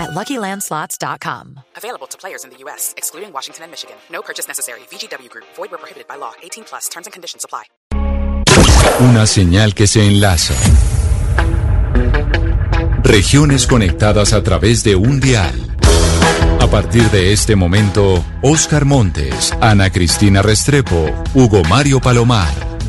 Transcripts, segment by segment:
at LuckyLandSlots.com. Available to players in the U.S., excluding Washington and Michigan. No purchase necessary. VGW Group. Void where prohibited by law. 18 plus. Terms and conditions apply. Una señal que se enlaza. Regiones conectadas a través de un dial. A partir de este momento, Oscar Montes, Ana Cristina Restrepo, Hugo Mario Palomar,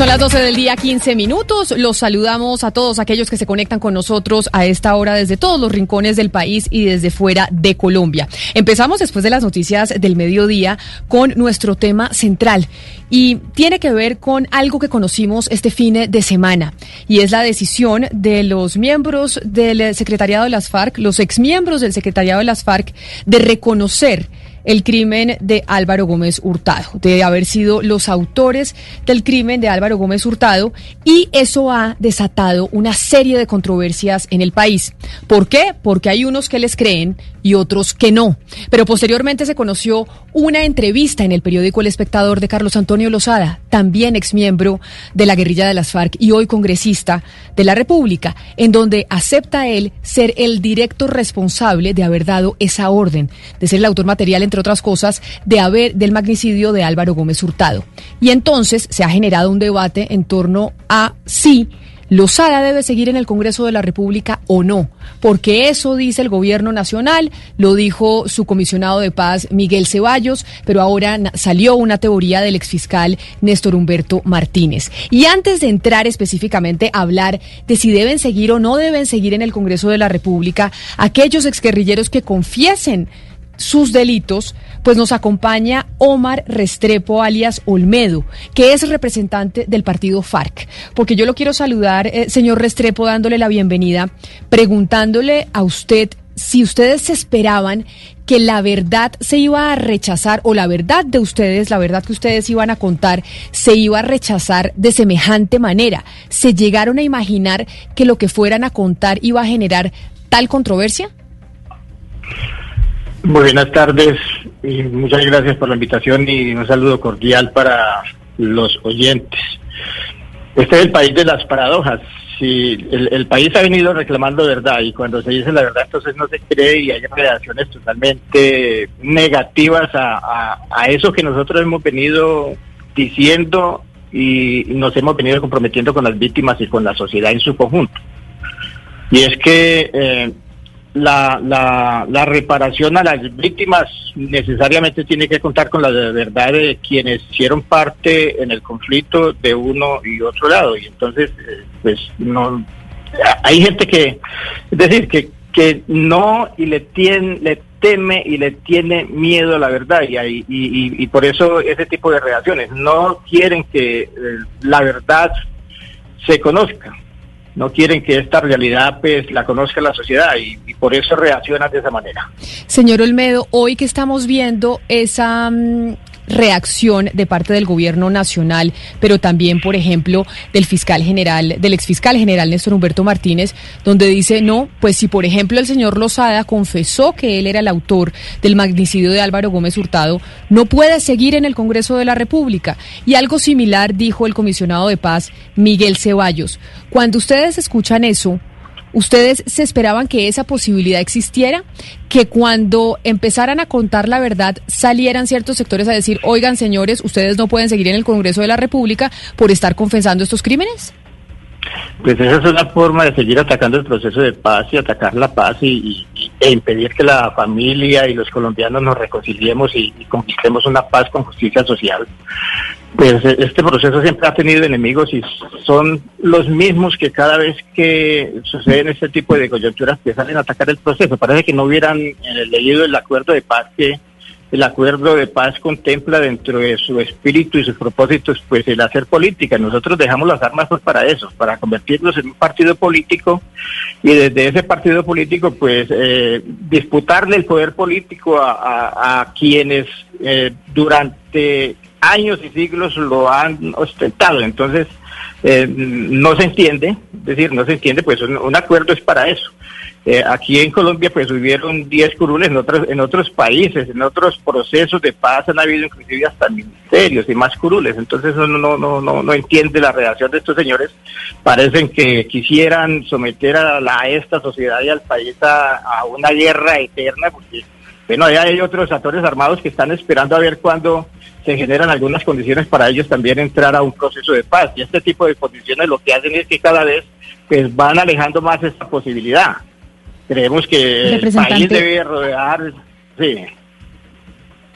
Son las 12 del día, 15 minutos. Los saludamos a todos aquellos que se conectan con nosotros a esta hora desde todos los rincones del país y desde fuera de Colombia. Empezamos después de las noticias del mediodía con nuestro tema central y tiene que ver con algo que conocimos este fin de semana y es la decisión de los miembros del secretariado de las FARC, los exmiembros del secretariado de las FARC, de reconocer el crimen de Álvaro Gómez Hurtado, de haber sido los autores del crimen de Álvaro Gómez Hurtado y eso ha desatado una serie de controversias en el país. ¿Por qué? Porque hay unos que les creen y otros que no. Pero posteriormente se conoció una entrevista en el periódico El Espectador de Carlos Antonio Lozada, también exmiembro de la guerrilla de las FARC y hoy congresista de la República, en donde acepta él ser el directo responsable de haber dado esa orden, de ser el autor material entre otras cosas, de haber del magnicidio de Álvaro Gómez Hurtado. Y entonces se ha generado un debate en torno a si Lozada debe seguir en el Congreso de la República o no, porque eso dice el gobierno nacional, lo dijo su comisionado de paz Miguel Ceballos, pero ahora salió una teoría del exfiscal Néstor Humberto Martínez. Y antes de entrar específicamente a hablar de si deben seguir o no deben seguir en el Congreso de la República, aquellos exguerrilleros que confiesen sus delitos, pues nos acompaña Omar Restrepo, alias Olmedo, que es representante del partido FARC. Porque yo lo quiero saludar, eh, señor Restrepo, dándole la bienvenida, preguntándole a usted si ustedes esperaban que la verdad se iba a rechazar o la verdad de ustedes, la verdad que ustedes iban a contar, se iba a rechazar de semejante manera. ¿Se llegaron a imaginar que lo que fueran a contar iba a generar tal controversia? Muy buenas tardes y muchas gracias por la invitación y un saludo cordial para los oyentes. Este es el país de las paradojas. Si el, país ha venido reclamando verdad y cuando se dice la verdad entonces no se cree y hay reacciones totalmente negativas a, a eso que nosotros hemos venido diciendo y nos hemos venido comprometiendo con las víctimas y con la sociedad en su conjunto. Y es que eh, la, la, la, reparación a las víctimas necesariamente tiene que contar con la verdad de quienes hicieron parte en el conflicto de uno y otro lado. Y entonces, eh, pues no. Hay gente que, es decir, que, que no y le, tiene, le teme y le tiene miedo a la verdad y, y, y, por eso ese tipo de reacciones no quieren que eh, la verdad se conozca no quieren que esta realidad pues la conozca la sociedad y, por eso reaccionan de esa manera. Señor Olmedo, hoy que estamos viendo esa mm, reacción de parte del gobierno nacional, pero también, por ejemplo, del fiscal general, del exfiscal general Néstor Humberto Martínez, donde dice, no, pues si por ejemplo el señor Lozada confesó que él era el autor del magnicidio de Álvaro Gómez Hurtado, no puede seguir en el Congreso de la República. Y algo similar dijo el comisionado de paz Miguel Ceballos. Cuando ustedes escuchan eso, ¿Ustedes se esperaban que esa posibilidad existiera? Que cuando empezaran a contar la verdad salieran ciertos sectores a decir, oigan señores, ustedes no pueden seguir en el Congreso de la República por estar confesando estos crímenes? Pues esa es una forma de seguir atacando el proceso de paz y atacar la paz y, e impedir que la familia y los colombianos nos reconciliemos y, y conquistemos una paz con justicia social. Pues eh, este proceso siempre ha tenido enemigos y son los mismos que cada vez que suceden este tipo de coyunturas que salen a atacar el proceso. Parece que no hubieran leído el acuerdo de paz que, el acuerdo de paz contempla dentro de su espíritu y sus propósitos pues el hacer política. Nosotros dejamos las armas pues para eso, para convertirnos en un partido político y desde ese partido político pues eh, disputarle el poder político a, quienes eh, durante años y siglos lo han ostentado. Entonces, eh, no se entiende, es decir, no se entiende, pues un acuerdo es para eso. Eh, aquí en Colombia pues hubieron 10 curules, en otros, en otros países, en otros procesos de paz han habido inclusive hasta ministerios y más curules, entonces uno no, no, no, no entiende la reacción de estos señores, parecen que quisieran someter a, la, esta sociedad y al país a, una guerra eterna, porque bueno, hay otros actores armados que están esperando a ver cuándo se generan algunas condiciones para ellos también entrar a un proceso de paz. Y este tipo de condiciones lo que hacen es que cada vez pues van alejando más esta posibilidad. Creemos que el país debe rodear, sí,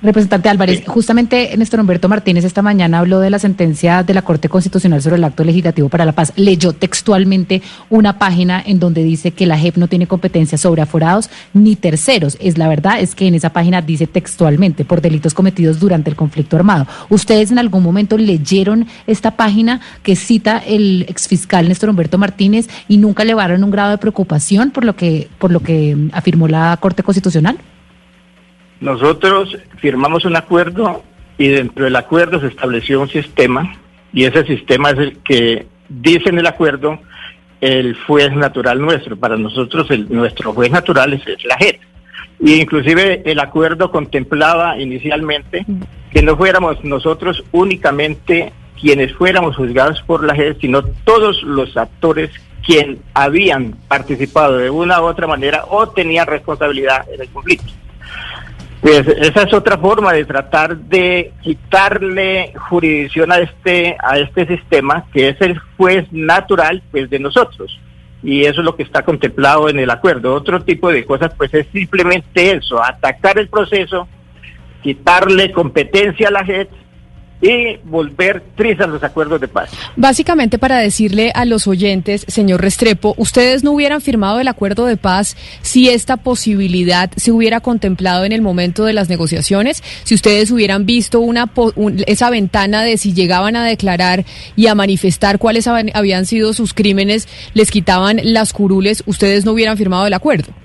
Representante Álvarez, justamente Néstor Humberto Martínez esta mañana habló de la sentencia de la Corte Constitucional sobre el acto legislativo para la paz. Leyó textualmente una página en donde dice que la JEP no tiene competencia sobre aforados ni terceros. Es la verdad, es que en esa página dice textualmente por delitos cometidos durante el conflicto armado. ¿Ustedes en algún momento leyeron esta página que cita el exfiscal Néstor Humberto Martínez y nunca elevaron un grado de preocupación por lo que, por lo que afirmó la Corte Constitucional? Nosotros firmamos un acuerdo y dentro del acuerdo se estableció un sistema y ese sistema es el que dice en el acuerdo el juez natural nuestro. Para nosotros el, nuestro juez natural es, la JEP. Y inclusive el acuerdo contemplaba inicialmente que no fuéramos nosotros únicamente quienes fuéramos juzgados por la JEP, sino todos los actores quien habían participado de una u otra manera o tenían responsabilidad en el conflicto. Pues esa es otra forma de tratar de quitarle jurisdicción a este a este sistema que es el juez natural pues de nosotros y eso es lo que está contemplado en el acuerdo. Otro tipo de cosas pues es simplemente eso, atacar el proceso, quitarle competencia a la JET y volver trizas los acuerdos de paz. Básicamente para decirle a los oyentes, señor Restrepo, ustedes no hubieran firmado el acuerdo de paz si esta posibilidad se hubiera contemplado en el momento de las negociaciones, si ustedes hubieran visto una esa ventana de si llegaban a declarar y a manifestar cuáles habían sido sus crímenes, les quitaban las curules, ustedes no hubieran firmado el acuerdo.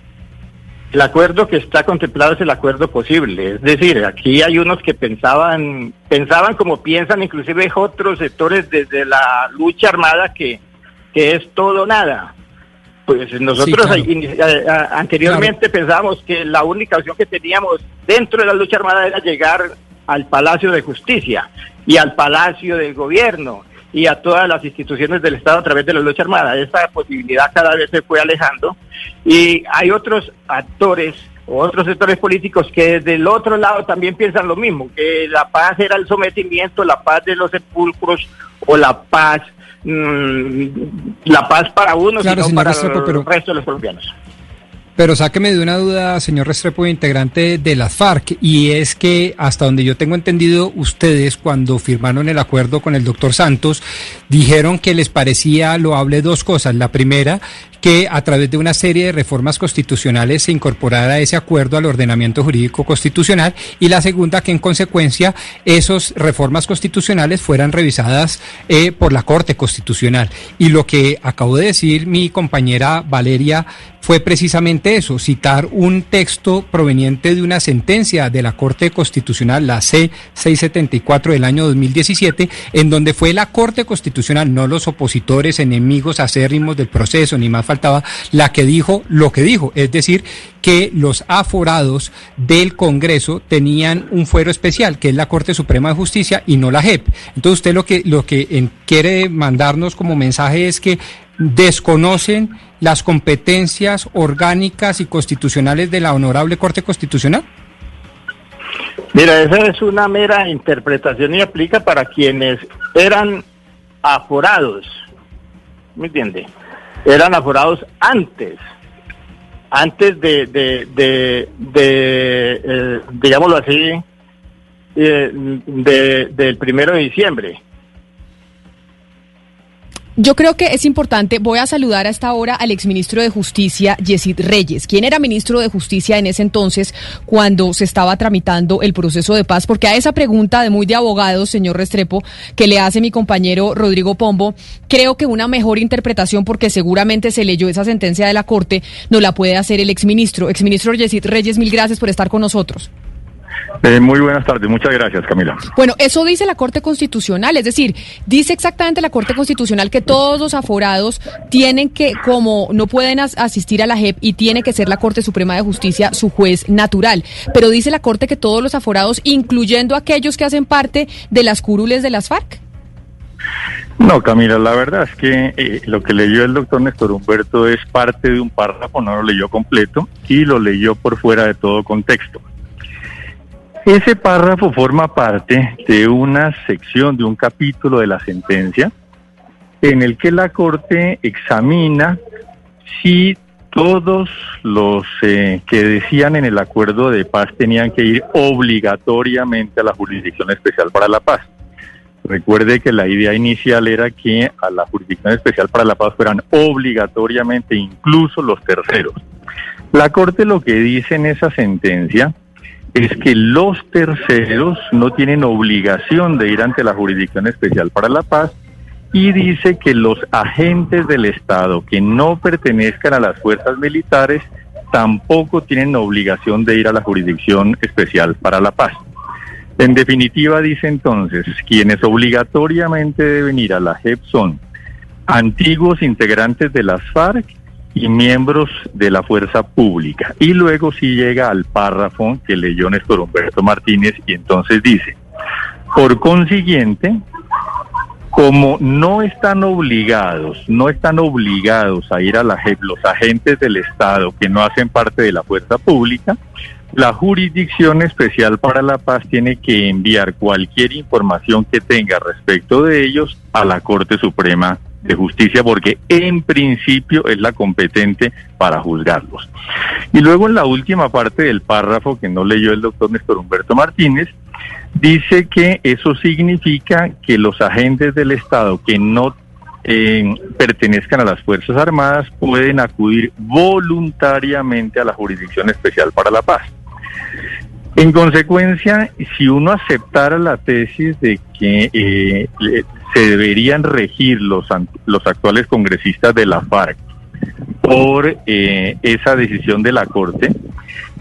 El acuerdo que está contemplado es el acuerdo posible, es decir, aquí hay unos que pensaban, pensaban como piensan inclusive otros sectores desde la lucha armada que, que es todo nada. Pues nosotros anteriormente pensábamos que la única opción que teníamos dentro de la lucha armada era llegar al Palacio de Justicia y al Palacio del Gobierno y a todas las instituciones del Estado a través de la lucha armada. Esta posibilidad cada vez se fue alejando y hay otros actores o otros sectores políticos que desde el otro lado también piensan lo mismo, que la paz era el sometimiento, la paz de los sepulcros o la paz mm, la paz para unos y no para el resto de los colombianos. Pero sáqueme de una duda, señor Restrepo, integrante de las FARC, y es que hasta donde yo tengo entendido, ustedes cuando firmaron el acuerdo con el doctor Santos, dijeron que les parecía loable dos cosas. La primera, que a través de una serie de reformas constitucionales se incorporara ese acuerdo al ordenamiento jurídico constitucional y la segunda que en consecuencia esas reformas constitucionales fueran revisadas eh, por la Corte Constitucional. Y lo que acabo de decir mi compañera Valeria fue precisamente eso, citar un texto proveniente de una sentencia de la Corte Constitucional, la C-674 del año 2017, en donde fue la Corte Constitucional, no los opositores, enemigos acérrimos del proceso, ni más faltaba, la que dijo lo que dijo, es decir, que los aforados del Congreso tenían un fuero especial, que es la Corte Suprema de Justicia y no la JEP. Entonces usted lo que, lo que quiere mandarnos como mensaje es que desconocen las competencias orgánicas y constitucionales de la Honorable Corte Constitucional? Mira, esa es una mera interpretación y aplica para quienes eran aforados, ¿me entiende? Eran aforados antes, antes de, de, de, eh, digámoslo así, eh, del primero de diciembre. Yo creo que es importante, voy a saludar a esta hora al exministro de Justicia, Yesid Reyes. ¿Quién era ministro de Justicia en ese entonces cuando se estaba tramitando el proceso de paz? Porque a esa pregunta de muy de abogado, señor Restrepo, que le hace mi compañero Rodrigo Pombo, creo que una mejor interpretación, porque seguramente se leyó esa sentencia de la Corte, no la puede hacer el exministro. Exministro Yesid Reyes, mil gracias por estar con nosotros. Eh, muy buenas tardes, muchas gracias Camila. Bueno, eso dice la Corte Constitucional, es decir, dice exactamente la Corte Constitucional que todos los aforados tienen que, como no pueden asistir a la JEP y tiene que ser la Corte Suprema de Justicia su juez natural, pero dice la Corte que todos los aforados, incluyendo aquellos que hacen parte de las curules de las FARC. No, Camila, la verdad es que eh, lo que leyó el doctor Néstor Humberto es parte de un párrafo, no lo leyó completo y lo leyó por fuera de todo contexto. Ese párrafo forma parte de una sección, de un capítulo de la sentencia, en el que la Corte examina si todos los eh, que decían en el acuerdo de paz tenían que ir obligatoriamente a la Jurisdicción Especial para la Paz. Recuerde que la idea inicial era que a la Jurisdicción Especial para la Paz fueran obligatoriamente incluso los terceros. La Corte lo que dice en esa sentencia es que los terceros no tienen obligación de ir ante la Jurisdicción Especial para la Paz y dice que los agentes del Estado que no pertenezcan a las fuerzas militares tampoco tienen obligación de ir a la Jurisdicción Especial para la Paz. En definitiva, dice entonces, quienes obligatoriamente deben ir a la JEP son antiguos integrantes de las FARC y miembros de la fuerza pública. Y luego sí llega al párrafo que leyó Néstor Humberto Martínez y entonces dice, por consiguiente, como no están obligados, no están obligados a ir a la los agentes del Estado que no hacen parte de la fuerza pública, la Jurisdicción Especial para la Paz tiene que enviar cualquier información que tenga respecto de ellos a la Corte Suprema de Justicia porque en principio es la competente para juzgarlos. Y luego en la última parte del párrafo que no leyó el doctor Néstor Humberto Martínez, dice que eso significa que los agentes del Estado que no eh, pertenezcan a las Fuerzas Armadas pueden acudir voluntariamente a la Jurisdicción Especial para la Paz. En consecuencia, si uno aceptara la tesis de que eh, se deberían regir los, los actuales congresistas de la FARC por eh, esa decisión de la Corte,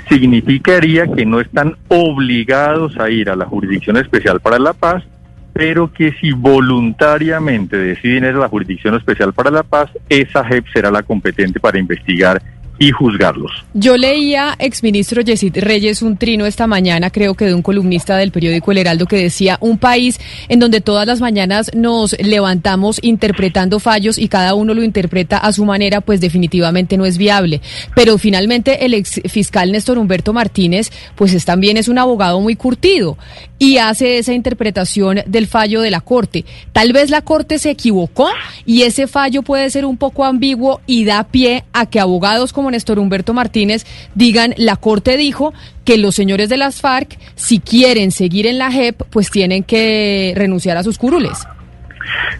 significaría que no están obligados a ir a la Jurisdicción Especial para la Paz, pero que si voluntariamente deciden ir a la Jurisdicción Especial para la Paz, esa JEP será la competente para investigar y juzgarlos. Yo leía, exministro Yesid Reyes, un trino esta mañana, creo que de un columnista del periódico El Heraldo, que decía, un país en donde todas las mañanas nos levantamos interpretando fallos y cada uno lo interpreta a su manera, pues definitivamente no es viable. Pero finalmente el ex fiscal Néstor Humberto Martínez, pues es, también es un abogado muy curtido y hace esa interpretación del fallo de la Corte. Tal vez la Corte se equivocó y ese fallo puede ser un poco ambiguo y da pie a que abogados como Néstor Humberto Martínez digan, la Corte dijo que los señores de las FARC, si quieren seguir en la JEP, pues tienen que renunciar a sus curules.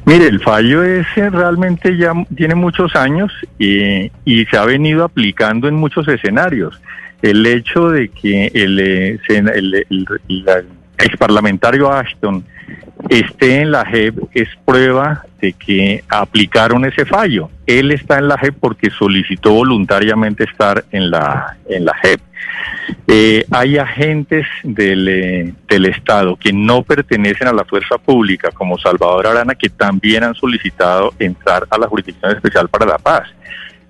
Mire, el fallo ese realmente ya tiene muchos años y, se ha venido aplicando en muchos escenarios. El hecho de que el, eh, el ex parlamentario Ashton esté en la JEP es prueba de que aplicaron ese fallo. Él está en la JEP porque solicitó voluntariamente estar en la, en la JEP. Eh, hay agentes del, eh, del Estado que no pertenecen a la fuerza pública, como Salvador Arana, que también han solicitado entrar a la Jurisdicción Especial para la Paz.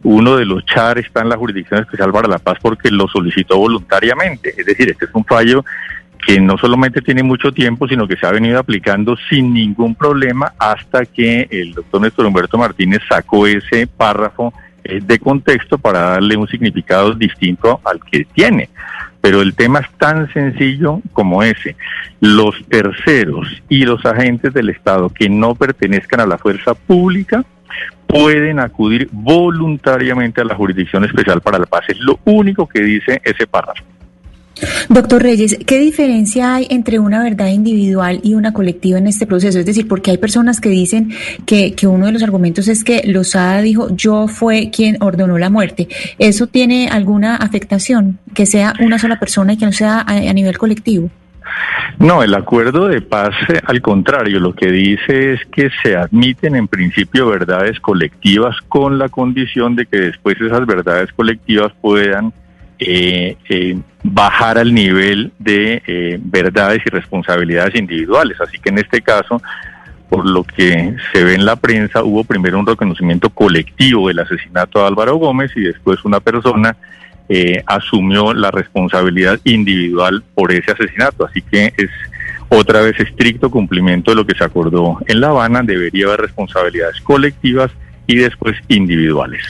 Uno de los CHAR está en la Jurisdicción Especial para la Paz porque lo solicitó voluntariamente. Es decir, este es un fallo que no solamente tiene mucho tiempo, sino que se ha venido aplicando sin ningún problema hasta que el doctor Néstor Humberto Martínez sacó ese párrafo eh, de contexto para darle un significado distinto al que tiene. Pero el tema es tan sencillo como ese. Los terceros y los agentes del Estado que no pertenezcan a la fuerza pública pueden acudir voluntariamente a la Jurisdicción Especial para la Paz. Es lo único que dice ese párrafo. Doctor Reyes, ¿qué diferencia hay entre una verdad individual y una colectiva en este proceso? Es decir, porque hay personas que dicen que, que uno de los argumentos es que Lozada dijo yo fue quien ordenó la muerte. ¿Eso tiene alguna afectación? Que sea una sola persona y que no sea a, a nivel colectivo. No, el acuerdo de paz, eh, al contrario, lo que dice es que se admiten en principio verdades colectivas con la condición de que después esas verdades colectivas puedan eh, eh, bajar al nivel de eh, verdades y responsabilidades individuales. Así que en este caso, por lo que se ve en la prensa, hubo primero un reconocimiento colectivo del asesinato de Álvaro Gómez y después una persona eh, asumió la responsabilidad individual por ese asesinato. Así que es otra vez estricto cumplimiento de lo que se acordó en La Habana. Debería haber responsabilidades colectivas y después individuales.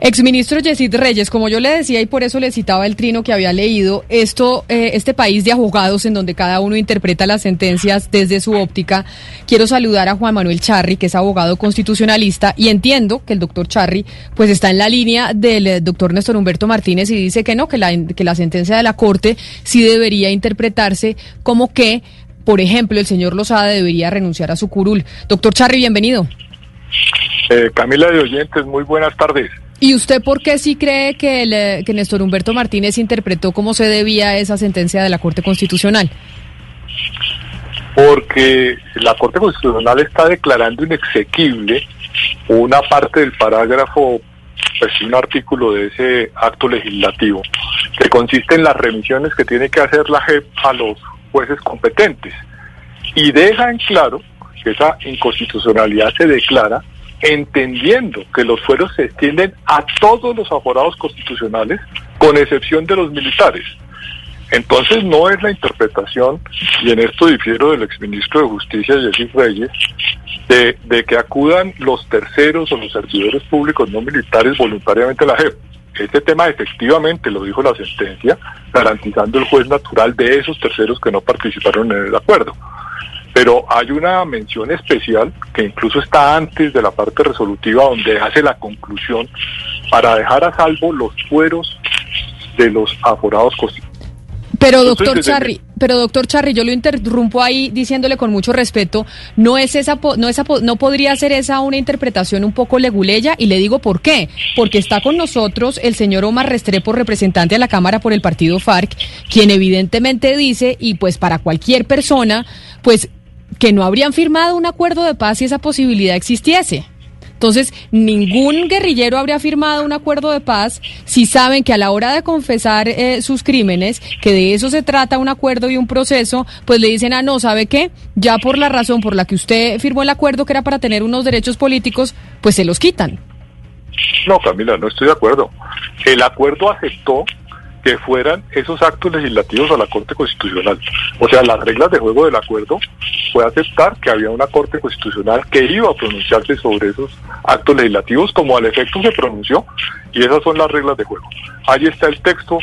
Exministro Yesid Reyes, como yo le decía y por eso le citaba el trino que había leído, esto, eh, este país de abogados en donde cada uno interpreta las sentencias desde su óptica, quiero saludar a Juan Manuel Charri, que es abogado constitucionalista, y entiendo que el doctor Charri pues está en la línea del eh, doctor Néstor Humberto Martínez y dice que no, que la, que la sentencia de la Corte sí debería interpretarse como que, por ejemplo, el señor Lozada debería renunciar a su curul. Doctor Charri, bienvenido. Eh, Camila de Oyentes, muy buenas tardes. ¿Y usted por qué sí cree que, el, que Néstor Humberto Martínez interpretó cómo se debía esa sentencia de la Corte Constitucional? Porque la Corte Constitucional está declarando inexequible una parte del parágrafo, pues un artículo de ese acto legislativo, que consiste en las remisiones que tiene que hacer la JEP a los jueces competentes. Y deja en claro que esa inconstitucionalidad se declara entendiendo que los fueros se extienden a todos los aforados constitucionales, con excepción de los militares. Entonces no es la interpretación, y en esto difiero del exministro de Justicia, Jessy Reyes, de, de, que acudan los terceros o los servidores públicos no militares voluntariamente a la JEP. Este tema efectivamente lo dijo la sentencia, garantizando el juez natural de esos terceros que no participaron en el acuerdo pero hay una mención especial que incluso está antes de la parte resolutiva donde hace la conclusión para dejar a salvo los fueros de los aforados constitucionales. Pero doctor Charri, pero doctor Charri, yo lo interrumpo ahí diciéndole con mucho respeto, no es esa no esa no podría ser esa una interpretación un poco leguleya y le digo por qué, porque está con nosotros el señor Omar Restrepo, representante de la Cámara por el partido FARC, quien evidentemente dice y pues para cualquier persona, pues que no habrían firmado un acuerdo de paz si esa posibilidad existiese. Entonces, ningún guerrillero habría firmado un acuerdo de paz si saben que a la hora de confesar eh, sus crímenes, que de eso se trata un acuerdo y un proceso, pues le dicen, ah, no, ¿sabe qué? Ya por la razón por la que usted firmó el acuerdo, que era para tener unos derechos políticos, pues se los quitan. No, Camila, no estoy de acuerdo. El acuerdo aceptó que fueran esos actos legislativos a la Corte Constitucional. O sea, las reglas de juego del acuerdo fue aceptar que había una Corte Constitucional que iba a pronunciarse sobre esos actos legislativos como al efecto se pronunció y esas son las reglas de juego. Ahí está el texto,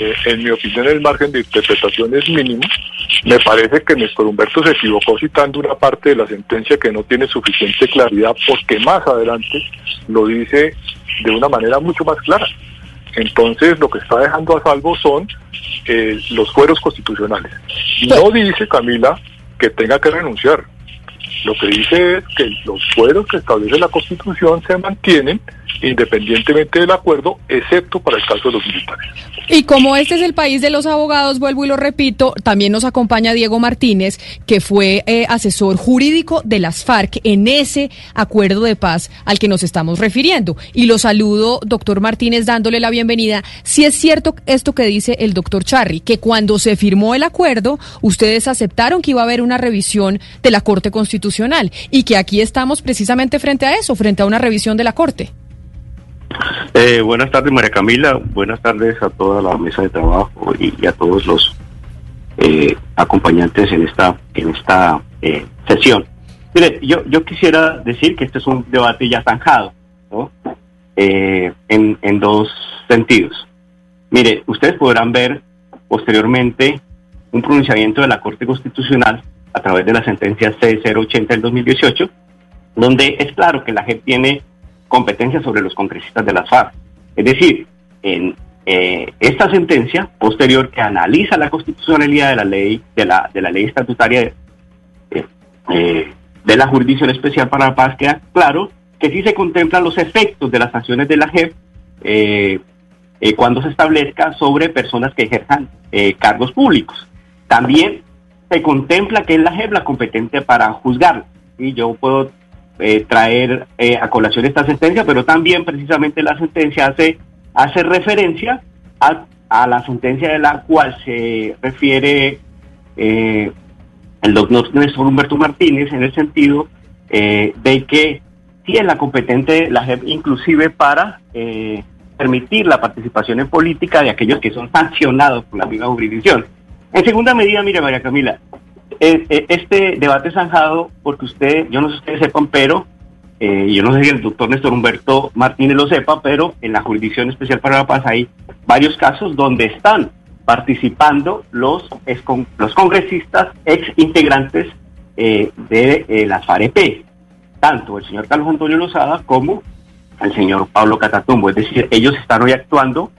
eh, en mi opinión el margen de interpretación es mínimo. Me parece que Néstor Humberto se equivocó citando una parte de la sentencia que no tiene suficiente claridad porque más adelante lo dice de una manera mucho más clara. Entonces, lo que está dejando a salvo son eh, los fueros constitucionales. No dice, Camila, que tenga que renunciar. Lo que dice es que los fueros que establece la Constitución se mantienen independientemente del acuerdo, excepto para el caso de los militares. Y como este es el país de los abogados, vuelvo y lo repito, también nos acompaña Diego Martínez, que fue eh, asesor jurídico de las FARC en ese acuerdo de paz al que nos estamos refiriendo. Y lo saludo, doctor Martínez, dándole la bienvenida. Si es cierto esto que dice el doctor Charri, que cuando se firmó el acuerdo, ustedes aceptaron que iba a haber una revisión de la Corte Constitucional y que aquí estamos precisamente frente a eso, frente a una revisión de la Corte. Eh, buenas tardes, María Camila. Buenas tardes a toda la mesa de trabajo y, a todos los eh, acompañantes en esta en esta eh, sesión. Mire, yo, yo quisiera decir que este es un debate ya zanjado, ¿no? Eh, en, en dos sentidos. Mire, ustedes podrán ver posteriormente un pronunciamiento de la Corte Constitucional a través de la sentencia C080 del 2018, donde es claro que la JEP tiene competencia sobre los congresistas de las FARC. Es decir, en, eh, esta sentencia posterior que analiza la constitucionalidad de la ley, de la, de la ley estatutaria de, eh, de la Jurisdicción Especial para la Paz, queda claro que sí se contemplan los efectos de las sanciones de la JEP eh, cuando se establezca sobre personas que ejerzan cargos públicos. También se contempla que es la JEP la competente para juzgar. Y yo puedo traer a colación esta sentencia, pero también precisamente la sentencia hace hace referencia a, la sentencia de la cual se refiere eh, el doctor Néstor Humberto Martínez en el sentido eh, de que sí es la competente la JEP inclusive para eh, permitir la participación en política de aquellos que son sancionados por la misma jurisdicción. En segunda medida, mire María Camila, este debate zanjado porque usted, yo no sé si ustedes sepan, pero eh, yo no sé si el doctor Néstor Humberto Martínez lo sepa, pero en la Jurisdicción Especial para la Paz hay varios casos donde están participando los, los congresistas ex integrantes eh, de eh, las FAREP, tanto el señor Carlos Antonio Lozada como el señor Pablo Catatumbo. Es decir, ellos están hoy actuando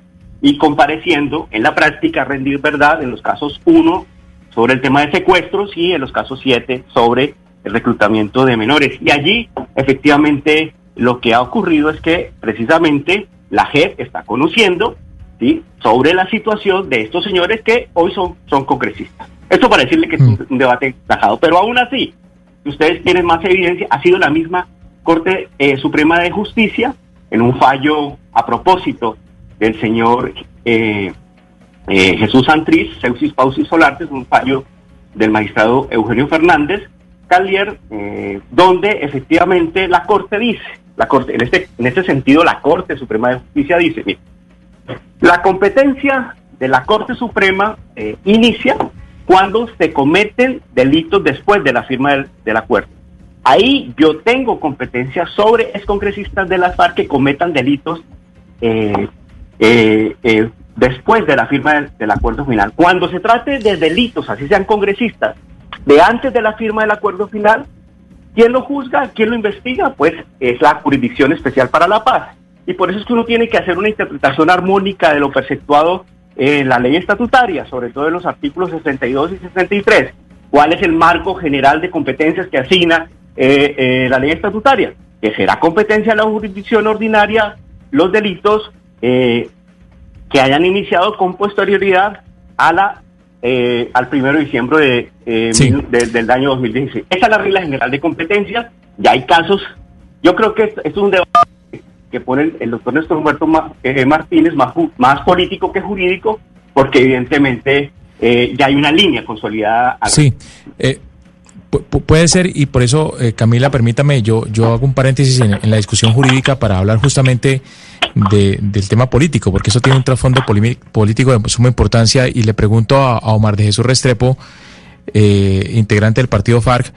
y compareciendo en la práctica a rendir verdad en los casos 1 sobre el tema de secuestros y en los casos 7 sobre el reclutamiento de menores. Y allí, efectivamente, lo que ha ocurrido es que precisamente la JEP está conociendo ¿sí? sobre la situación de estos señores que hoy son, son congresistas. Esto para decirle que es un, mm. debate tajado, pero aún así, si ustedes tienen más evidencia, ha sido la misma Corte eh, Suprema de Justicia en un fallo a propósito del señor eh, eh, Jesús Santriz, Seusis Pausis Solarte, es un fallo del magistrado Eugenio Fernández, Calier, eh, donde efectivamente la Corte dice, la Corte, en este, en este sentido la Corte Suprema de Justicia dice, mire, la competencia de la Corte Suprema eh, inicia cuando se cometen delitos después de la firma del, acuerdo. Ahí yo tengo competencia sobre excongresistas de las FARC que cometan delitos eh, después de la firma del, acuerdo final. Cuando se trate de delitos, así sean congresistas, de antes de la firma del acuerdo final, ¿quién lo juzga? ¿Quién lo investiga? Pues es la Jurisdicción Especial para la Paz. Y por eso es que uno tiene que hacer una interpretación armónica de lo perceptuado en la ley estatutaria, sobre todo en los artículos 62 y 63. ¿Cuál es el marco general de competencias que asigna eh, eh, la ley estatutaria? Que será competencia de la jurisdicción ordinaria los delitos eh, que hayan iniciado con posterioridad a la eh, al primero de diciembre de, eh, del año 2016. Esa es la regla general de competencia. Ya hay casos. Yo creo que esto, es un debate que pone el, doctor Néstor Humberto eh, Martínez más, más político que jurídico, porque evidentemente ya hay una línea consolidada. Sí. puede ser, y por eso, Camila, permítame, yo, yo hago un paréntesis en, en la discusión jurídica para hablar justamente del tema político, porque eso tiene un trasfondo político de suma importancia. Y le pregunto a, Omar de Jesús Restrepo, eh, integrante del partido FARC,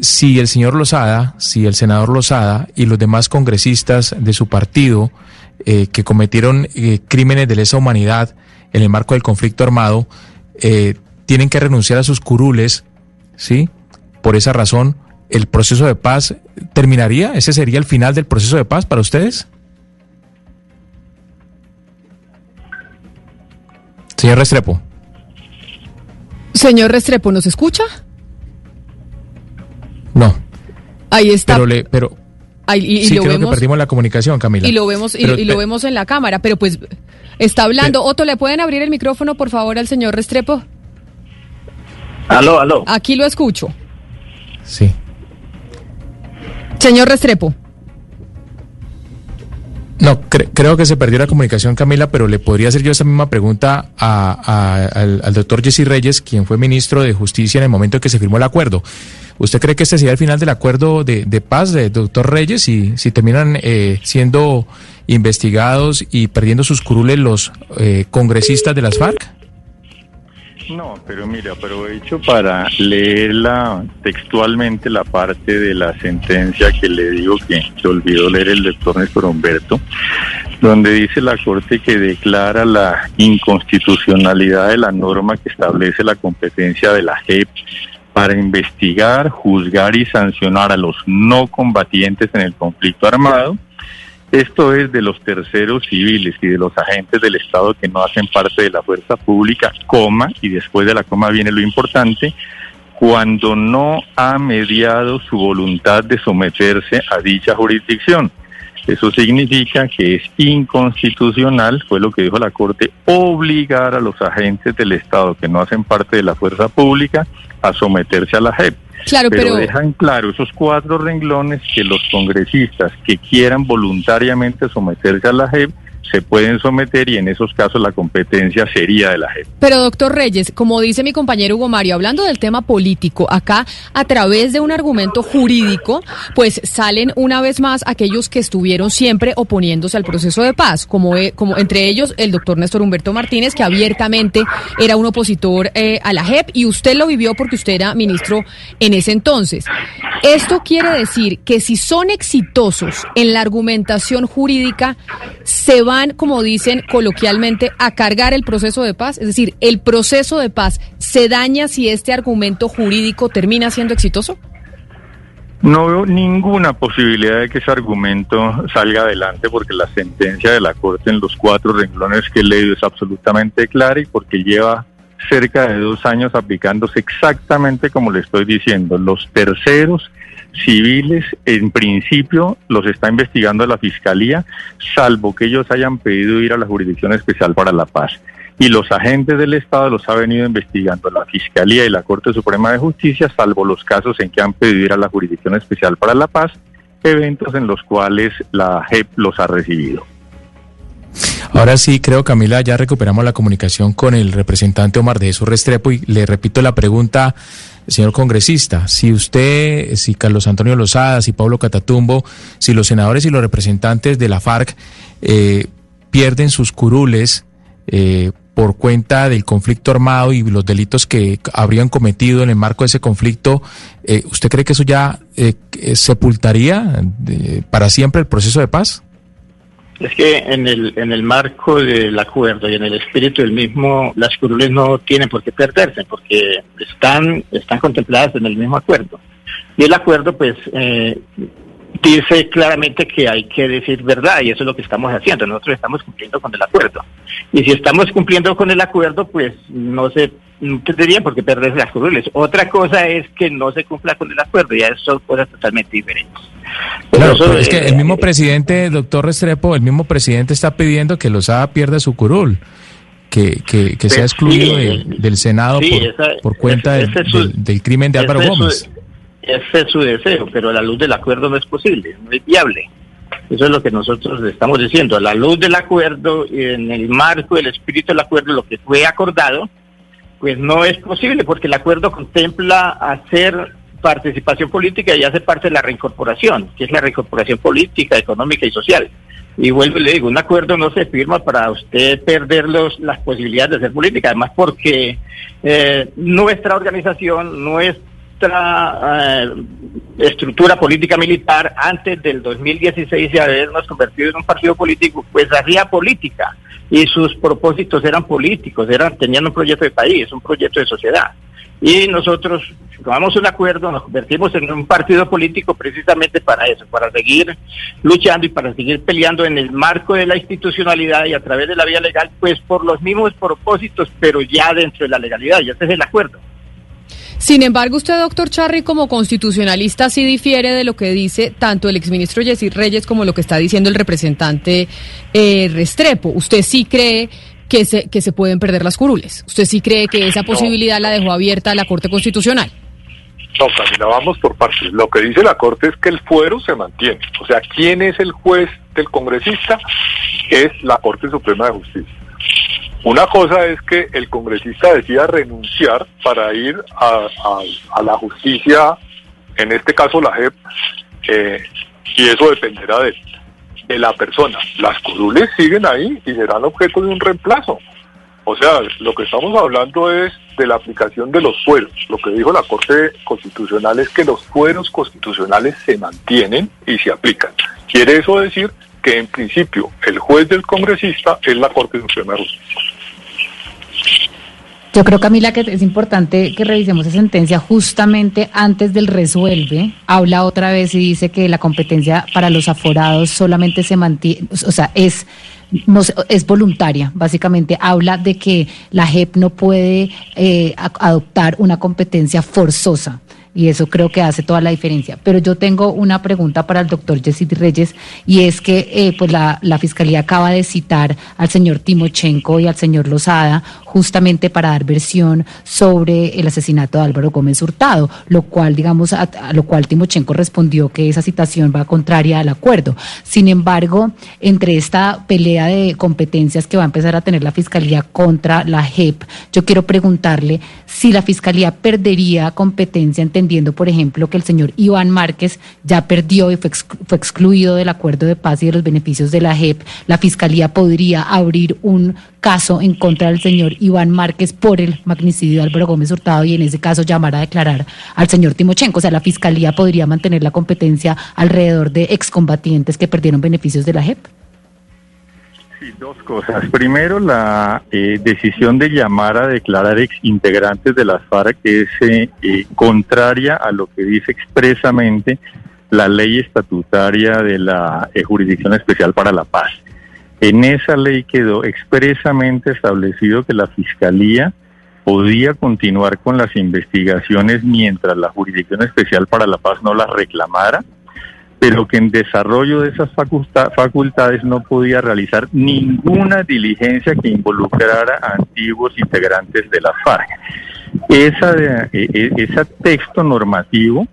si el señor Lozada, si el senador Lozada y los demás congresistas de su partido eh, que cometieron eh, crímenes de lesa humanidad en el marco del conflicto armado, tienen que renunciar a sus curules, ¿sí? Por esa razón, ¿el proceso de paz terminaría? ¿Ese sería el final del proceso de paz para ustedes? Señor Restrepo. Señor Restrepo, ¿nos escucha? No. Ahí está. Pero, le, pero y, sí, creo que perdimos la comunicación, Camila. Y lo vemos y, lo vemos en la cámara, pero pues está hablando. Otto, ¿le pueden abrir el micrófono, por favor, al señor Restrepo? Aló, aló. Aquí lo escucho. Sí. Señor Restrepo. No, creo que se perdió la comunicación, Camila, pero le podría hacer yo esa misma pregunta al, doctor Jesse Reyes, quien fue ministro de Justicia en el momento en que se firmó el acuerdo. ¿Usted cree que este sería el final del acuerdo de, paz del doctor Reyes y si terminan eh, siendo investigados y perdiendo sus curules los eh, congresistas de las FARC? No, pero mira, aprovecho para leerla textualmente la parte de la sentencia que le digo que se olvidó leer el doctor Néstor Humberto, donde dice la Corte que declara la inconstitucionalidad de la norma que establece la competencia de la JEP para investigar, juzgar y sancionar a los no combatientes en el conflicto armado Esto es de los terceros civiles y de los agentes del Estado que no hacen parte de la fuerza pública, coma, y después de la coma viene lo importante, cuando no ha mediado su voluntad de someterse a dicha jurisdicción. Eso significa que es inconstitucional, fue lo que dijo la Corte, obligar a los agentes del Estado que no hacen parte de la fuerza pública a someterse a la JEP. Claro, pero, dejan claro esos cuatro renglones que los congresistas que quieran voluntariamente someterse a la JEP se pueden someter y en esos casos la competencia sería de la JEP. Pero doctor Reyes, como dice mi compañero Hugo Mario, hablando del tema político, acá a través de un argumento jurídico, pues salen una vez más aquellos que estuvieron siempre oponiéndose al proceso de paz, como, eh, como entre ellos el doctor Néstor Humberto Martínez, que abiertamente era un opositor eh, a la JEP y usted lo vivió porque usted era ministro en ese entonces. Esto quiere decir que si son exitosos en la argumentación jurídica, se van, como dicen coloquialmente, a cargar el proceso de paz. Es decir, el proceso de paz se daña si este argumento jurídico termina siendo exitoso. No veo ninguna posibilidad de que ese argumento salga adelante porque la sentencia de la Corte en los cuatro renglones que he leído es absolutamente clara y porque lleva cerca de dos años aplicándose exactamente como le estoy diciendo. Los terceros civiles, en principio, los está investigando la Fiscalía, salvo que ellos hayan pedido ir a la Jurisdicción Especial para la Paz. Y los agentes del Estado los ha venido investigando la Fiscalía y la Corte Suprema de Justicia, salvo los casos en que han pedido ir a la Jurisdicción Especial para la Paz, eventos en los cuales la JEP los ha recibido. Ahora sí, creo, Camila, ya recuperamos la comunicación con el representante Omar de Jesús Restrepo y le repito la pregunta, señor congresista. Si usted, si Carlos Antonio Lozada, si Pablo Catatumbo, si los senadores y los representantes de la FARC eh, pierden sus curules eh, por cuenta del conflicto armado y los delitos que habrían cometido en el marco de ese conflicto, eh, ¿usted cree que eso ya sepultaría para siempre el proceso de paz? Es que en el, en el marco del acuerdo y en el espíritu del mismo, las curules no tienen por qué perderse, porque están, están contempladas en el mismo acuerdo. Y el acuerdo, pues, eh, dice claramente que hay que decir verdad y eso es lo que estamos haciendo. Nosotros estamos cumpliendo con el acuerdo. Y si estamos cumpliendo con el acuerdo, pues no se no tendría por qué perderse las curules. Otra cosa es que no se cumpla con el acuerdo, ya eso son cosas totalmente diferentes. Claro, pero es que el mismo presidente, doctor Restrepo, el mismo presidente está pidiendo que Lozada pierda su curul, que, que, que sea excluido del Senado por, cuenta del, crimen de Álvaro Gómez. Ese es su deseo, pero a la luz del acuerdo no es posible, no es viable. Eso es lo que nosotros estamos diciendo. A la luz del acuerdo, en el marco del espíritu del acuerdo, lo que fue acordado, pues no es posible, porque el acuerdo contempla hacer participación política y hace parte de la reincorporación, que es la reincorporación política, económica y social. Y vuelvo y le digo, un acuerdo no se firma para usted perder los, las posibilidades de hacer política, además porque eh, nuestra organización, nuestra eh, estructura política militar antes del 2016 de habernos convertido en un partido político, pues hacía política y sus propósitos eran políticos, eran tenían un proyecto de país, un proyecto de sociedad y nosotros tomamos un acuerdo, nos convertimos en un partido político precisamente para eso, para seguir luchando y para seguir peleando en el marco de la institucionalidad y a través de la vía legal, pues por los mismos propósitos, pero ya dentro de la legalidad, ya ese es el acuerdo. Sin embargo, usted, doctor Charry, como constitucionalista, sí difiere de lo que dice tanto el exministro Jessy Reyes como lo que está diciendo el representante eh, Restrepo. ¿Usted sí cree que se, que se pueden perder las curules. ¿Usted sí cree que esa posibilidad la dejó abierta la Corte Constitucional? No, Camila, vamos por partes. Lo que dice la Corte es que el fuero se mantiene. O sea, ¿quién es el juez del congresista? Es la Corte Suprema de Justicia. Una cosa es que el congresista decida renunciar para ir a, la justicia, en este caso la JEP, eh, y eso dependerá de de la persona. Las curules siguen ahí y serán objeto de un reemplazo. O sea, lo que estamos hablando es de la aplicación de los fueros. Lo que dijo la Corte Constitucional es que los fueros constitucionales se mantienen y se aplican. Quiere eso decir que en principio el juez del congresista es la Corte Suprema de Justicia. Yo creo, Camila, que es importante que revisemos esa sentencia justamente antes del resuelve. Habla otra vez y dice que la competencia para los aforados solamente se mantiene, o sea, es no es voluntaria, básicamente habla de que la JEP no puede eh, adoptar una competencia forzosa y eso creo que hace toda la diferencia. Pero yo tengo una pregunta para el doctor Jesse Reyes y es que eh, pues la, la, Fiscalía acaba de citar al señor Timochenko y al señor Lozada justamente para dar versión sobre el asesinato de Álvaro Gómez Hurtado, lo cual, digamos, a, lo cual Timochenko respondió que esa citación va contraria al acuerdo. Sin embargo, entre esta pelea de competencias que va a empezar a tener la Fiscalía contra la JEP, yo quiero preguntarle si la Fiscalía perdería competencia entre entendiendo, por ejemplo, que el señor Iván Márquez ya perdió y fue, excluido del acuerdo de paz y de los beneficios de la JEP, la Fiscalía podría abrir un caso en contra del señor Iván Márquez por el magnicidio de Álvaro Gómez Hurtado y en ese caso llamar a declarar al señor Timochenko. O sea, la Fiscalía podría mantener la competencia alrededor de excombatientes que perdieron beneficios de la JEP. Dos cosas. Primero, la eh, decisión de llamar a declarar ex integrantes de las FARC es eh, eh, contraria a lo que dice expresamente la ley estatutaria de la Jurisdicción Especial para la Paz. En esa ley quedó expresamente establecido que la Fiscalía podía continuar con las investigaciones mientras la Jurisdicción Especial para la Paz no las reclamara pero que en desarrollo de esas facultades no podía realizar ninguna diligencia que involucrara a antiguos integrantes de la FARC. Esa e, e, ese texto normativo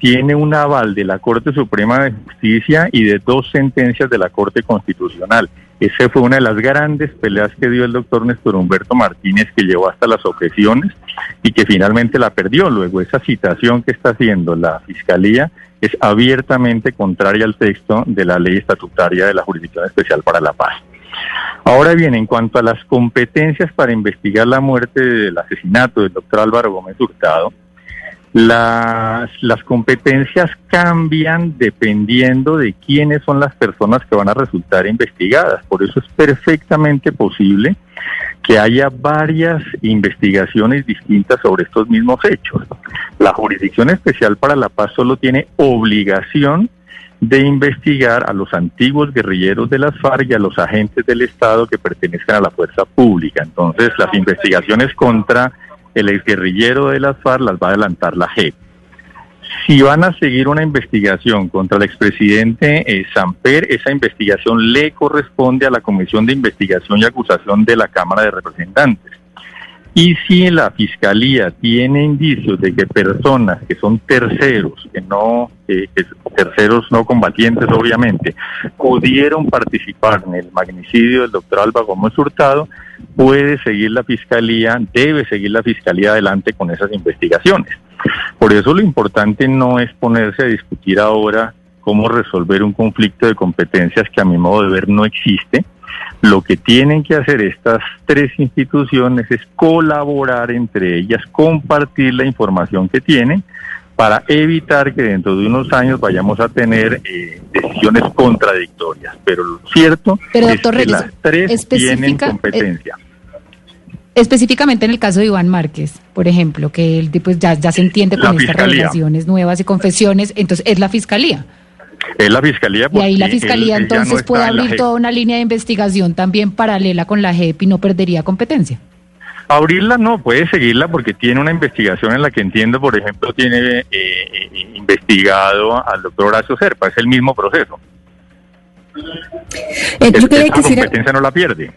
tiene un aval de la Corte Suprema de Justicia y de dos sentencias de la Corte Constitucional. Esa fue una de las grandes peleas que dio el doctor Néstor Humberto Martínez, que llevó hasta las objeciones y que finalmente la perdió. Luego, esa citación que está haciendo la Fiscalía es abiertamente contraria al texto de la ley estatutaria de la Jurisdicción Especial para la Paz. Ahora bien, en cuanto a las competencias para investigar la muerte del asesinato del doctor Álvaro Gómez Hurtado, las, las competencias cambian dependiendo de quiénes son las personas que van a resultar investigadas. Por eso es perfectamente posible que haya varias investigaciones distintas sobre estos mismos hechos. La Jurisdicción Especial para la Paz solo tiene obligación de investigar a los antiguos guerrilleros de las FARC y a los agentes del Estado que pertenecen a la fuerza pública. Entonces, las investigaciones contra el exguerrillero de las FARC las va a adelantar la JEP. Si van a seguir una investigación contra el expresidente eh, Samper, esa investigación le corresponde a la Comisión de Investigación y Acusación de la Cámara de Representantes. Y si la Fiscalía tiene indicios de que personas que son terceros, que no, que terceros no combatientes obviamente, pudieron participar en el magnicidio del doctor Alba Gómez Hurtado, puede seguir la Fiscalía, debe seguir la Fiscalía adelante con esas investigaciones. Por eso lo importante no es ponerse a discutir ahora cómo resolver un conflicto de competencias que a mi modo de ver no existe. Lo que tienen que hacer estas tres instituciones es colaborar entre ellas, compartir la información que tienen para evitar que dentro de unos años vayamos a tener eh, decisiones contradictorias. Pero lo cierto es que las tres tienen competencia. Específicamente en el caso de Iván Márquez, por ejemplo, que él pues, ya, ya se entiende con estas revelaciones nuevas y confesiones, entonces es la fiscalía. Es la fiscalía. Y ahí la fiscalía entonces puede abrir toda una línea de investigación también paralela con la JEP y no perdería competencia. Abrirla no, puede seguirla porque tiene una investigación en la que entiendo, por ejemplo, tiene eh, eh, investigado al doctor Horacio Serpa, es el mismo proceso. Eh, esa competencia no la pierde.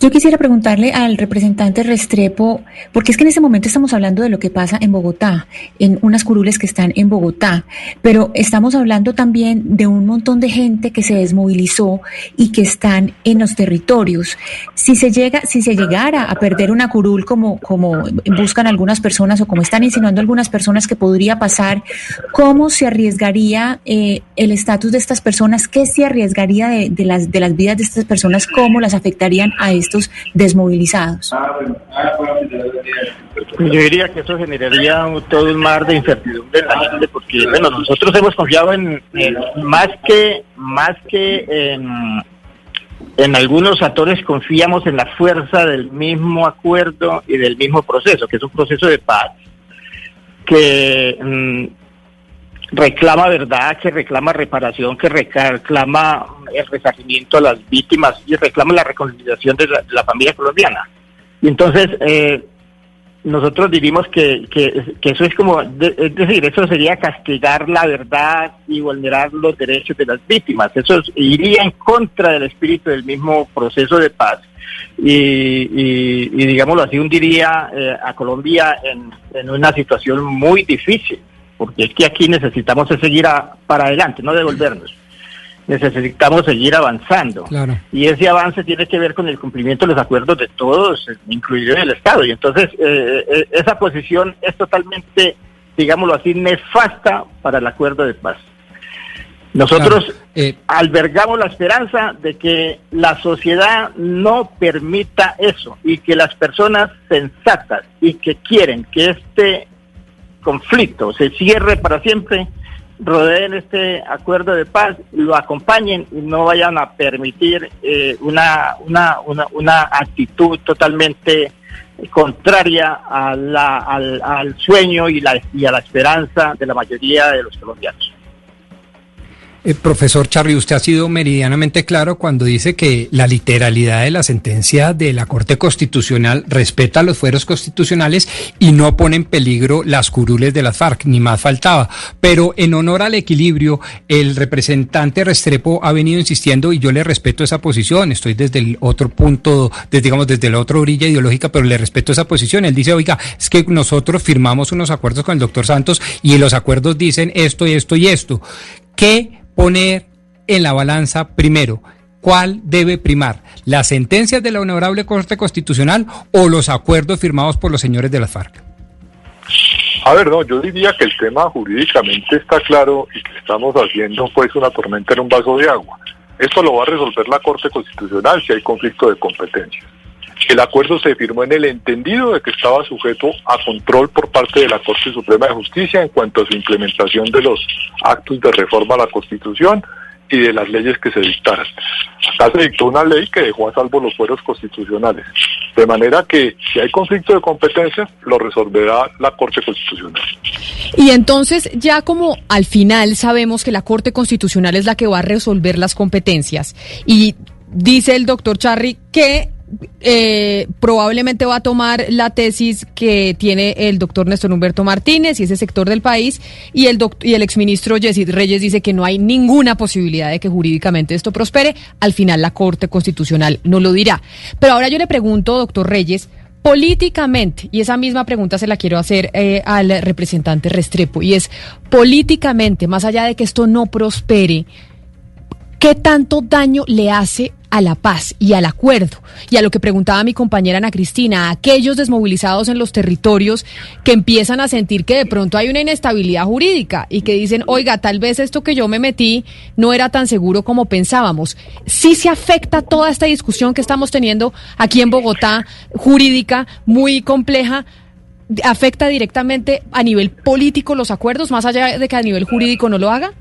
Yo quisiera preguntarle al representante Restrepo, porque es que en ese momento estamos hablando de lo que pasa en Bogotá, en unas curules que están en Bogotá, pero estamos hablando también de un montón de gente que se desmovilizó y que están en los territorios. Si se llega, si se llegara a perder una curul como, buscan algunas personas o como están insinuando algunas personas que podría pasar, ¿cómo se arriesgaría eh, el estatus de estas personas? ¿Qué se arriesgaría de, las, de las vidas de estas personas? ¿Cómo las afectarían a desmovilizados? Yo diría que eso generaría todo un mar de incertidumbre la gente, porque bueno, nosotros hemos confiado en, más que más que en en algunos actores confiamos en la fuerza del mismo acuerdo y del mismo proceso, que es un proceso de paz, que mm, reclama verdad, que reclama reparación, que reclama el resarcimiento a las víctimas y reclama la reconciliación de la, familia colombiana. Y entonces, eh, nosotros diríamos que, que, eso es como, es decir, eso sería castigar la verdad y vulnerar los derechos de las víctimas. Eso iría en contra del espíritu del mismo proceso de paz. Y, digámoslo así, hundiría eh, a Colombia en, una situación muy difícil, porque es que aquí necesitamos seguir para adelante, no devolvernos necesitamos seguir avanzando. Y ese avance tiene que ver con el cumplimiento de los acuerdos de todos, incluido el Estado. Y entonces eh, eh, esa posición es totalmente, digámoslo así, nefasta para el acuerdo de paz. Nosotros eh, albergamos la esperanza de que la sociedad no permita eso y que las personas sensatas y que quieren que este conflicto se cierre para siempre, rodeen este acuerdo de paz, lo acompañen y no vayan a permitir eh, una, una, una, actitud totalmente contraria a al, al, sueño y, la, y a la esperanza de la mayoría de los colombianos. Eh, profesor Charly, usted ha sido meridianamente claro cuando dice que la literalidad de la sentencia de la Corte Constitucional respeta los fueros constitucionales y no pone en peligro las curules de las FARC, ni más faltaba. Pero en honor al equilibrio, el representante Restrepo ha venido insistiendo y yo le respeto esa posición. Estoy desde el otro punto, desde, digamos, desde la otra orilla ideológica, pero le respeto esa posición. Él dice, oiga, es que nosotros firmamos unos acuerdos con el doctor Santos y los acuerdos dicen esto esto y esto. ¿Qué poner en la balanza primero cuál debe primar, las sentencias de la Honorable Corte Constitucional o los acuerdos firmados por los señores de la FARC. A ver, no, yo diría que el tema jurídicamente está claro y que estamos haciendo pues una tormenta en un vaso de agua. Esto lo va a resolver la Corte Constitucional si hay conflicto de competencias. El acuerdo se firmó en el entendido de que estaba sujeto a control por parte de la Corte Suprema de Justicia en cuanto a su implementación de los actos de reforma a la Constitución y de las leyes que se dictaran. Acá se dictó una ley que dejó a salvo los fueros constitucionales. De manera que si hay conflicto de competencias, lo resolverá la Corte Constitucional. Y entonces, ya como al final sabemos que la Corte Constitucional es la que va a resolver las competencias, y dice el doctor Charry que eh, probablemente va a tomar la tesis que tiene el doctor Néstor Humberto Martínez y ese sector del país, y el, y el exministro Jessy Reyes dice que no hay ninguna posibilidad de que jurídicamente esto prospere. Al final la Corte Constitucional no lo dirá. Pero ahora yo le pregunto, doctor Reyes, políticamente, y esa misma pregunta se la quiero hacer eh, al representante Restrepo, y es políticamente, más allá de que esto no prospere, ¿qué tanto daño le hace a la paz y al acuerdo y a lo que preguntaba mi compañera Ana Cristina, a aquellos desmovilizados en los territorios que empiezan a sentir que de pronto hay una inestabilidad jurídica y que dicen, oiga, tal vez esto que yo me metí no era tan seguro como pensábamos. Sí se afecta toda esta discusión que estamos teniendo aquí en Bogotá, jurídica, muy compleja, afecta directamente a nivel político los acuerdos, más allá de que a nivel jurídico no lo haga.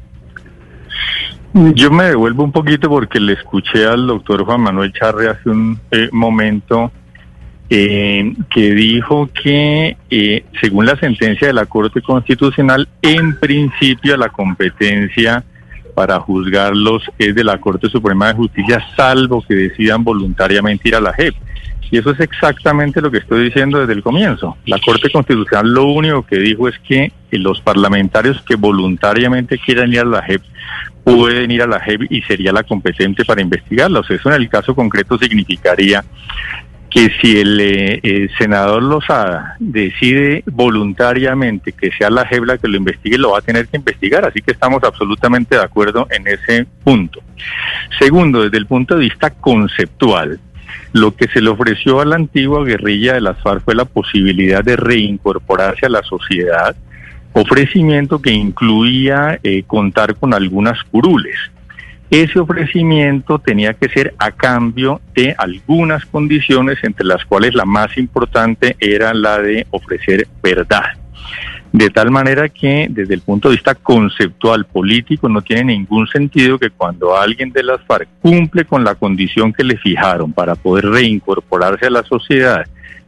Yo me devuelvo un poquito porque le escuché al doctor Juan Manuel Charre hace un eh, momento eh, que dijo que eh, según la sentencia de la Corte Constitucional, en principio la competencia para juzgarlos es de la Corte Suprema de Justicia, salvo que decidan voluntariamente ir a la JEP. Y eso es exactamente lo que estoy diciendo desde el comienzo. La Corte Constitucional lo único que dijo es que los parlamentarios que voluntariamente quieran ir a la JEP pueden ir a la JEP y sería la competente para investigarlos. Eso en el caso concreto significaría que si el, eh, senador Lozada decide voluntariamente que sea la JEP la que lo investigue, lo va a tener que investigar. Así que estamos absolutamente de acuerdo en ese punto. Segundo, desde el punto de vista conceptual, lo que se le ofreció a la antigua guerrilla de las FARC fue la posibilidad de reincorporarse a la sociedad, ofrecimiento que incluía eh, contar con algunas curules. Ese ofrecimiento tenía que ser a cambio de algunas condiciones, entre las cuales la más importante era la de ofrecer verdad. De tal manera que desde el punto de vista conceptual político no tiene ningún sentido que cuando alguien de las FARC cumple con la condición que le fijaron para poder reincorporarse a la sociedad,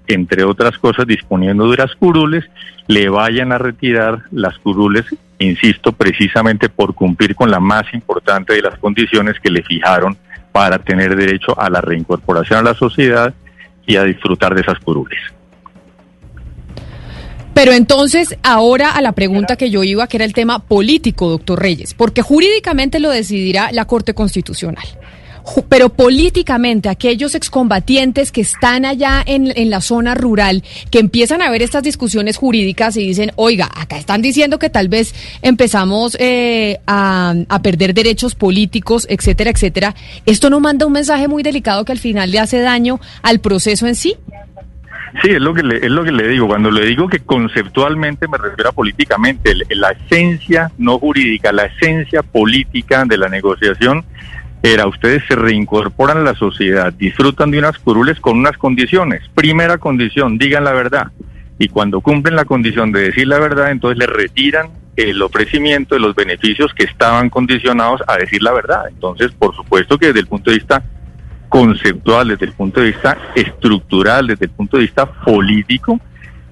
entre otras cosas disponiendo de unas curules, le vayan a retirar las curules, insisto, precisamente por cumplir con la más importante de las condiciones que le fijaron para tener derecho a la reincorporación a la sociedad y a disfrutar de esas curules. Pero entonces, ahora a la pregunta que yo iba, que era el tema político, doctor Reyes, porque jurídicamente lo decidirá la Corte Constitucional. Pero políticamente, aquellos excombatientes que están allá en, en, la zona rural, que empiezan a ver estas discusiones jurídicas y dicen, oiga, acá están diciendo que tal vez empezamos eh, a, a perder derechos políticos, etcétera, etcétera, ¿esto no manda un mensaje muy delicado que al final le hace daño al proceso en sí? Sí, es lo que le, es lo que le digo. Cuando le digo que conceptualmente me refiero a políticamente, la esencia no jurídica, la esencia política de la negociación era ustedes se reincorporan a la sociedad, disfrutan de unas curules con unas condiciones. Primera condición, digan la verdad. Y cuando cumplen la condición de decir la verdad, entonces le retiran el ofrecimiento de los beneficios que estaban condicionados a decir la verdad. Entonces, por supuesto que desde el punto de vista conceptual, desde el punto de vista estructural, desde el punto de vista político,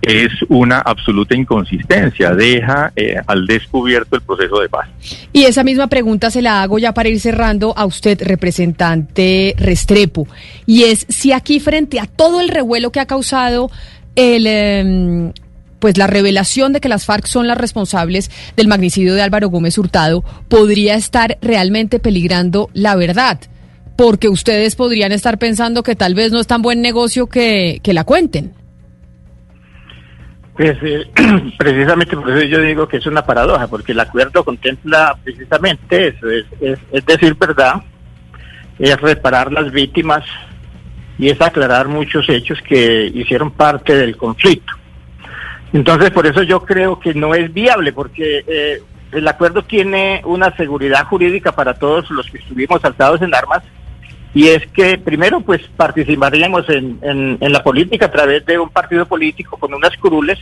es una absoluta inconsistencia, deja eh, al descubierto el proceso de paz. Y esa misma pregunta se la hago ya para ir cerrando a usted, representante Restrepo, y es si aquí frente a todo el revuelo que ha causado el... Eh, pues la revelación de que las FARC son las responsables del magnicidio de Álvaro Gómez Hurtado podría estar realmente peligrando la verdad porque ustedes podrían estar pensando que tal vez no es tan buen negocio que, que la cuenten. Pues eh, precisamente por eso yo digo que es una paradoja, porque el acuerdo contempla precisamente eso, es, es, es decir verdad, es reparar las víctimas y es aclarar muchos hechos que hicieron parte del conflicto. Entonces, por eso yo creo que no es viable, porque eh, el acuerdo tiene una seguridad jurídica para todos los que estuvimos alzados en armas, y es que primero pues participaríamos en, en, la política a través de un partido político con unas curules,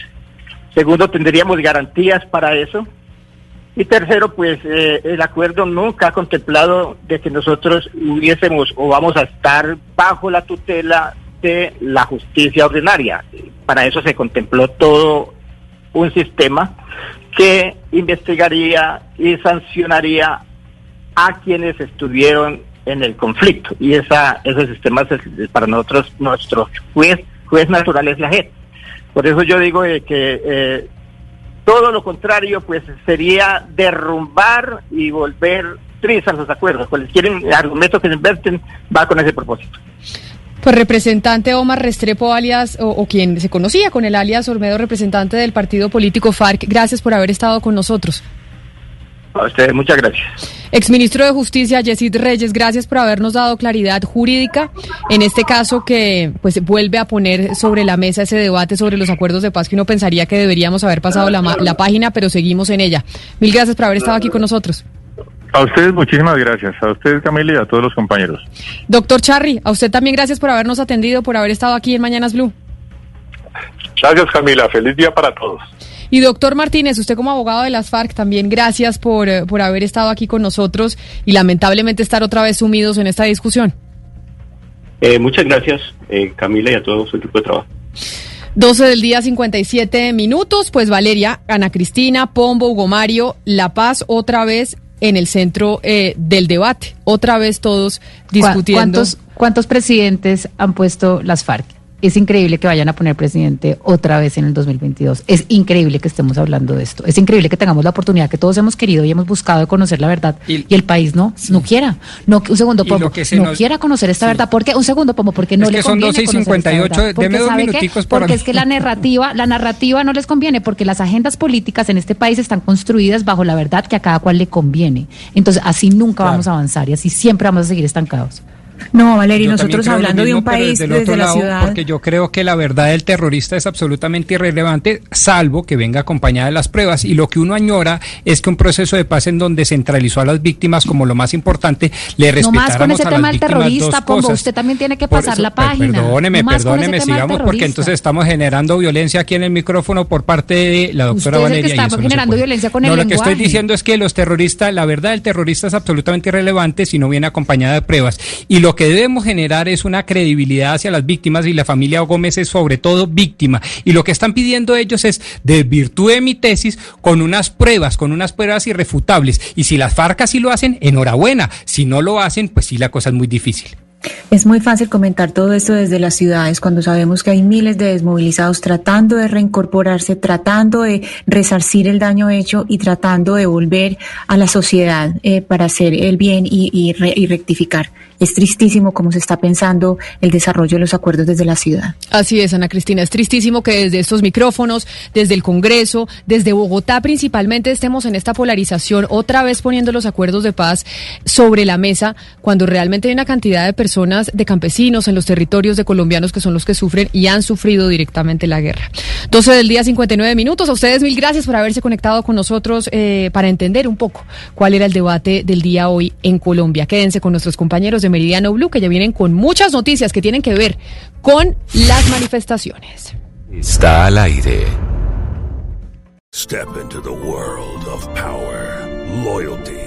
segundo tendríamos garantías para eso y tercero pues eh, el acuerdo nunca ha contemplado de que nosotros hubiésemos o vamos a estar bajo la tutela de la justicia ordinaria. Para eso se contempló todo un sistema que investigaría y sancionaría a quienes estuvieron en el conflicto y esa ese sistema es, para nosotros nuestro juez juez natural es la JEP. Por eso yo digo eh, que eh, todo lo contrario pues sería derrumbar y volver trizas los acuerdos. Cualquier argumento que se inverten va con ese propósito. Pues representante Omar Restrepo, alias, o, o, quien se conocía con el alias Olmedo, representante del partido político FARC, gracias por haber estado con nosotros. A ustedes, muchas gracias. Exministro de Justicia, Yesid Reyes, gracias por habernos dado claridad jurídica en este caso que pues vuelve a poner sobre la mesa ese debate sobre los acuerdos de paz que uno pensaría que deberíamos haber pasado la, la página, pero seguimos en ella. Mil gracias por haber estado aquí con nosotros. A ustedes muchísimas gracias, a ustedes Camila y a todos los compañeros. Doctor Charry, a usted también gracias por habernos atendido, por haber estado aquí en Mañanas Blue. Gracias Camila, feliz día para todos. Y doctor Martínez, usted como abogado de las FARC, también gracias por, eh, por haber estado aquí con nosotros y lamentablemente estar otra vez sumidos en esta discusión. Eh, muchas gracias, eh, Camila, y a todo su equipo de trabajo. 12 del día, 57 minutos. Pues Valeria, Ana Cristina, Pombo, Hugo Mario, La Paz, otra vez en el centro eh, del debate. Otra vez todos discutiendo. ¿Cuántos, ¿Cuántos presidentes han puesto las FARC? Es increíble que vayan a poner presidente otra vez en el 2022. Es increíble que estemos hablando de esto. Es increíble que tengamos la oportunidad que todos hemos querido y hemos buscado de conocer la verdad y, y el país no sí. no quiera. No, un segundo, Pomo, no nos... quiera conocer esta sí. verdad. porque Un segundo, Pomo, porque no es le que son conviene 12 y 58, deme dos minuticos por Porque es que la narrativa, la narrativa no les conviene porque las agendas políticas en este país están construidas bajo la verdad que a cada cual le conviene. Entonces, así nunca claro. vamos a avanzar y así siempre vamos a seguir estancados. No, Valeria, nosotros hablando de un país desde, desde la ciudad. Porque yo creo que la verdad del terrorista es absolutamente irrelevante, salvo que venga acompañada de las pruebas. Y lo que uno añora es que un proceso de paz en donde centralizó a las víctimas como lo más importante, le respetáramos no más con ese tema del terrorista, Pombo, usted también tiene que pasar la página. Perdóneme, perdóneme, sigamos porque entonces estamos generando violencia aquí en el micrófono por parte de la doctora usted Valeria. Es que está generando violencia con el no, lenguaje. lo que estoy diciendo es que los terroristas, la verdad del terrorista es absolutamente irrelevante si no viene acompañada de pruebas. Y lo que debemos generar es una credibilidad hacia las víctimas y la familia Gómez es sobre todo víctima. Y lo que están pidiendo ellos es desvirtúe mi tesis con unas pruebas, con unas pruebas irrefutables. Y si las FARC así lo hacen, enhorabuena. Si no lo hacen, pues sí, la cosa es muy difícil. Es muy fácil comentar todo esto desde las ciudades cuando sabemos que hay miles de desmovilizados tratando de reincorporarse, tratando de resarcir el daño hecho y tratando de volver a la sociedad eh, para hacer el bien y, re, y rectificar. Es tristísimo cómo se está pensando el desarrollo de los acuerdos desde la ciudad. Así es, Ana Cristina. Es tristísimo que desde estos micrófonos, desde el Congreso, desde Bogotá principalmente, estemos en esta polarización, otra vez poniendo los acuerdos de paz sobre la mesa, cuando realmente hay una cantidad de personas, de campesinos en los territorios de colombianos que son los que sufren y han sufrido directamente la guerra. 12 del día, 59 minutos. A ustedes mil gracias por haberse conectado con nosotros eh, para entender un poco cuál era el debate del día hoy en Colombia. Quédense con nuestros compañeros de Meridiano Blue, que ya vienen con muchas noticias que tienen que ver con las manifestaciones. Está al aire. Step into the world of power, loyalty,